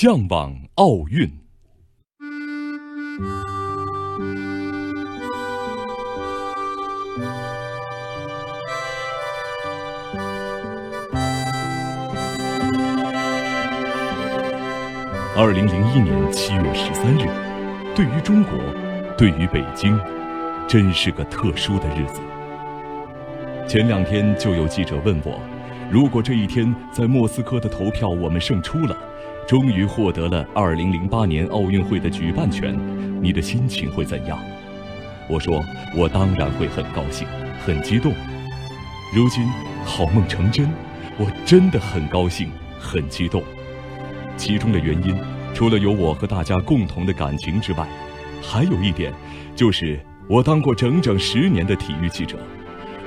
向往奥运。二零零一年七月十三日，对于中国，对于北京，真是个特殊的日子。前两天就有记者问我，如果这一天在莫斯科的投票我们胜出了，终于获得了二零零八年奥运会的举办权，你的心情会怎样？我说，我当然会很高兴，很激动。如今好梦成真，我真的很高兴，很激动。其中的原因，除了有我和大家共同的感情之外，还有一点，就是我当过整整十年的体育记者，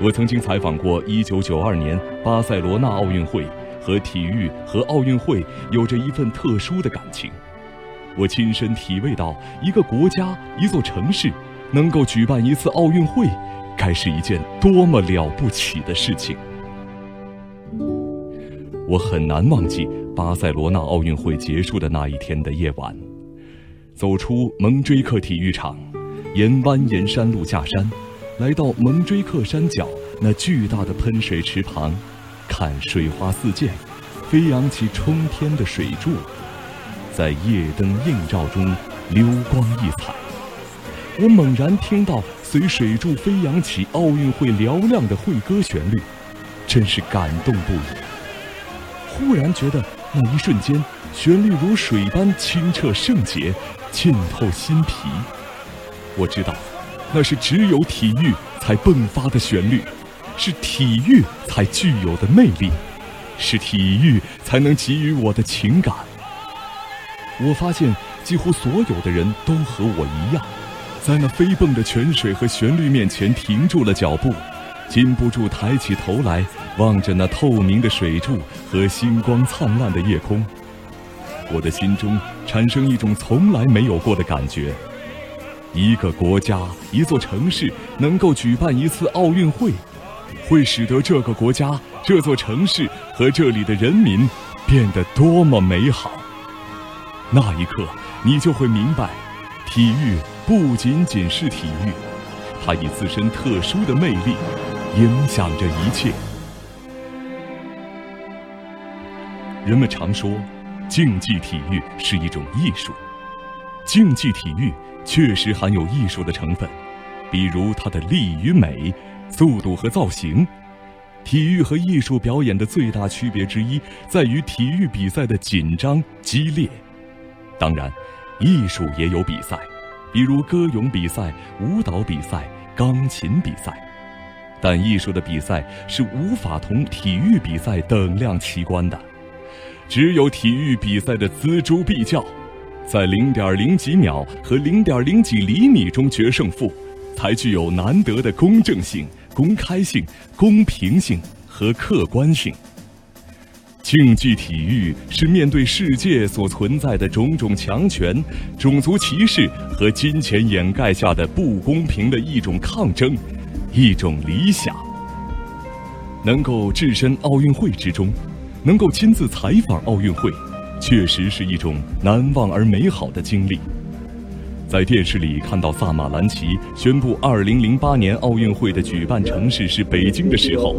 我曾经采访过1992年巴塞罗那奥运会，和体育和奥运会有着一份特殊的感情。我亲身体味到，一个国家、一座城市能够举办一次奥运会，该是一件多么了不起的事情。我很难忘记。巴塞罗那奥运会结束的那一天的夜晚，走出蒙锥克体育场，沿蜿蜒山路下山，来到蒙锥克山脚那巨大的喷水池旁，看水花四溅，飞扬起冲天的水柱，在夜灯映照中流光溢彩。我猛然听到随水柱飞扬起奥运会嘹亮的会歌旋律，真是感动不已。忽然觉得。那一瞬间，旋律如水般清澈圣洁，沁透心脾。我知道，那是只有体育才迸发的旋律，是体育才具有的魅力，是体育才能给予我的情感。我发现，几乎所有的人都和我一样，在那飞奔的泉水和旋律面前停住了脚步。禁不住抬起头来望着那透明的水柱和星光灿烂的夜空，我的心中产生一种从来没有过的感觉：一个国家、一座城市能够举办一次奥运会，会使得这个国家、这座城市和这里的人民变得多么美好。那一刻，你就会明白，体育不仅仅是体育，它以自身特殊的魅力。影响着一切。人们常说，竞技体育是一种艺术。竞技体育确实含有艺术的成分，比如它的力与美、速度和造型。体育和艺术表演的最大区别之一，在于体育比赛的紧张激烈。当然，艺术也有比赛，比如歌咏比赛、舞蹈比赛、钢琴比赛。但艺术的比赛是无法同体育比赛等量齐观的，只有体育比赛的锱铢必较，在零点零几秒和零点零几厘米中决胜负，才具有难得的公正性、公开性、公平性和客观性。竞技体育是面对世界所存在的种种强权、种族歧视和金钱掩盖下的不公平的一种抗争。一种理想，能够置身奥运会之中，能够亲自采访奥运会，确实是一种难忘而美好的经历。在电视里看到萨马兰奇宣布2008年奥运会的举办城市是北京的时候，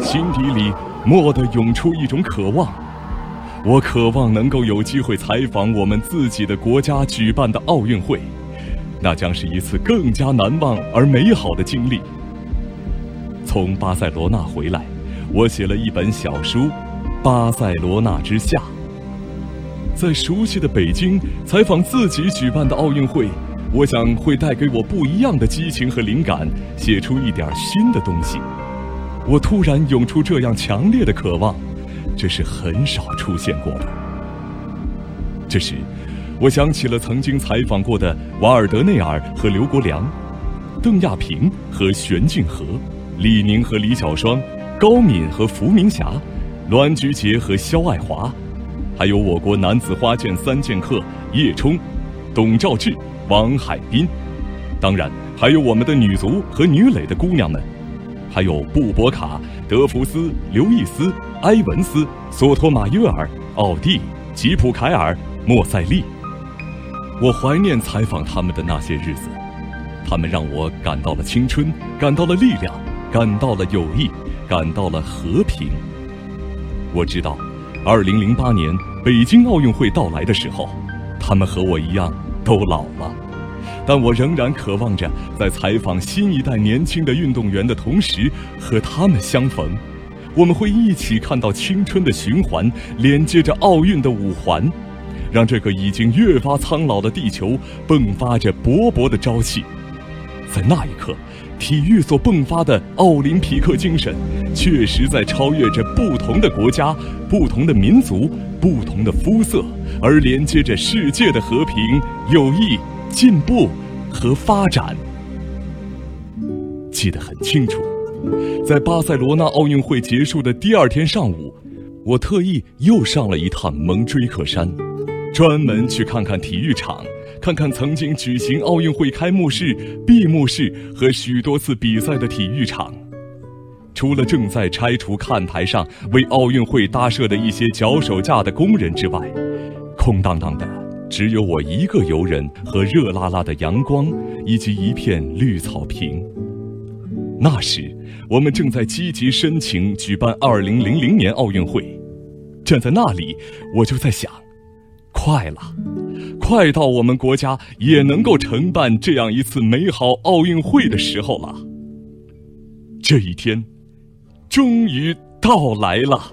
心底里蓦地涌出一种渴望。我渴望能够有机会采访我们自己的国家举办的奥运会。那将是一次更加难忘而美好的经历。从巴塞罗那回来，我写了一本小书《巴塞罗那之夏》。在熟悉的北京采访自己举办的奥运会，我想会带给我不一样的激情和灵感，写出一点新的东西。我突然涌出这样强烈的渴望，这是很少出现过的。这时。我想起了曾经采访过的瓦尔德内尔和刘国梁，邓亚萍和玄静和，李宁和李小双，高敏和伏明霞，栾菊杰和肖爱华，还有我国男子花剑三剑客叶冲、董兆志、王海滨，当然还有我们的女足和女垒的姑娘们，还有布博卡、德弗斯、刘易斯、埃文斯、索托马约尔、奥蒂。吉普凯尔、莫塞利。我怀念采访他们的那些日子，他们让我感到了青春，感到了力量，感到了友谊，感到了和平。我知道，二零零八年北京奥运会到来的时候，他们和我一样都老了，但我仍然渴望着在采访新一代年轻的运动员的同时和他们相逢。我们会一起看到青春的循环，连接着奥运的五环，让这个已经越发苍老的地球迸发着勃勃的朝气。在那一刻，体育所迸发的奥林匹克精神，确实在超越着不同的国家、不同的民族、不同的肤色，而连接着世界的和平、友谊、进步和发展。记得很清楚。在巴塞罗那奥运会结束的第二天上午，我特意又上了一趟蒙锥克山，专门去看看体育场，看看曾经举行奥运会开幕式、闭幕式和许多次比赛的体育场。除了正在拆除看台上为奥运会搭设的一些脚手架的工人之外，空荡荡的只有我一个游人和热辣辣的阳光，以及一片绿草坪。那时，我们正在积极申请举办2000年奥运会。站在那里，我就在想：快了，快到我们国家也能够承办这样一次美好奥运会的时候了。这一天，终于到来了。